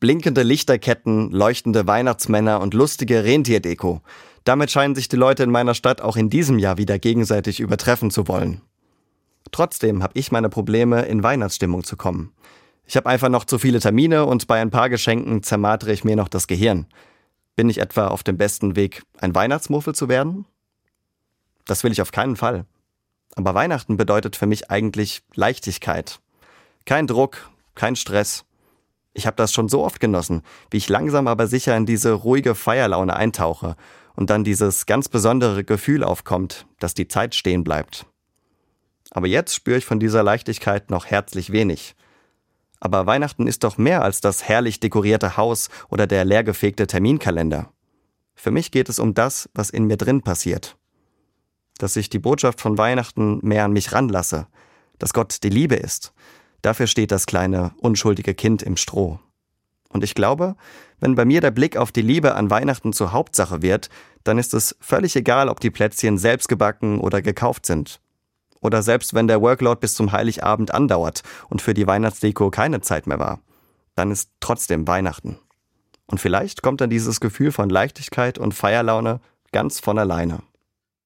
Blinkende Lichterketten, leuchtende Weihnachtsmänner und lustige Rentierdeko. Damit scheinen sich die Leute in meiner Stadt auch in diesem Jahr wieder gegenseitig übertreffen zu wollen. Trotzdem habe ich meine Probleme, in Weihnachtsstimmung zu kommen. Ich habe einfach noch zu viele Termine und bei ein paar Geschenken zermartere ich mir noch das Gehirn. Bin ich etwa auf dem besten Weg, ein Weihnachtsmuffel zu werden? Das will ich auf keinen Fall. Aber Weihnachten bedeutet für mich eigentlich Leichtigkeit. Kein Druck, kein Stress. Ich habe das schon so oft genossen, wie ich langsam aber sicher in diese ruhige Feierlaune eintauche und dann dieses ganz besondere Gefühl aufkommt, dass die Zeit stehen bleibt. Aber jetzt spüre ich von dieser Leichtigkeit noch herzlich wenig. Aber Weihnachten ist doch mehr als das herrlich dekorierte Haus oder der leergefegte Terminkalender. Für mich geht es um das, was in mir drin passiert. Dass ich die Botschaft von Weihnachten mehr an mich ranlasse, dass Gott die Liebe ist. Dafür steht das kleine, unschuldige Kind im Stroh. Und ich glaube, wenn bei mir der Blick auf die Liebe an Weihnachten zur Hauptsache wird, dann ist es völlig egal, ob die Plätzchen selbst gebacken oder gekauft sind. Oder selbst wenn der Workload bis zum Heiligabend andauert und für die Weihnachtsdeko keine Zeit mehr war, dann ist trotzdem Weihnachten. Und vielleicht kommt dann dieses Gefühl von Leichtigkeit und Feierlaune ganz von alleine.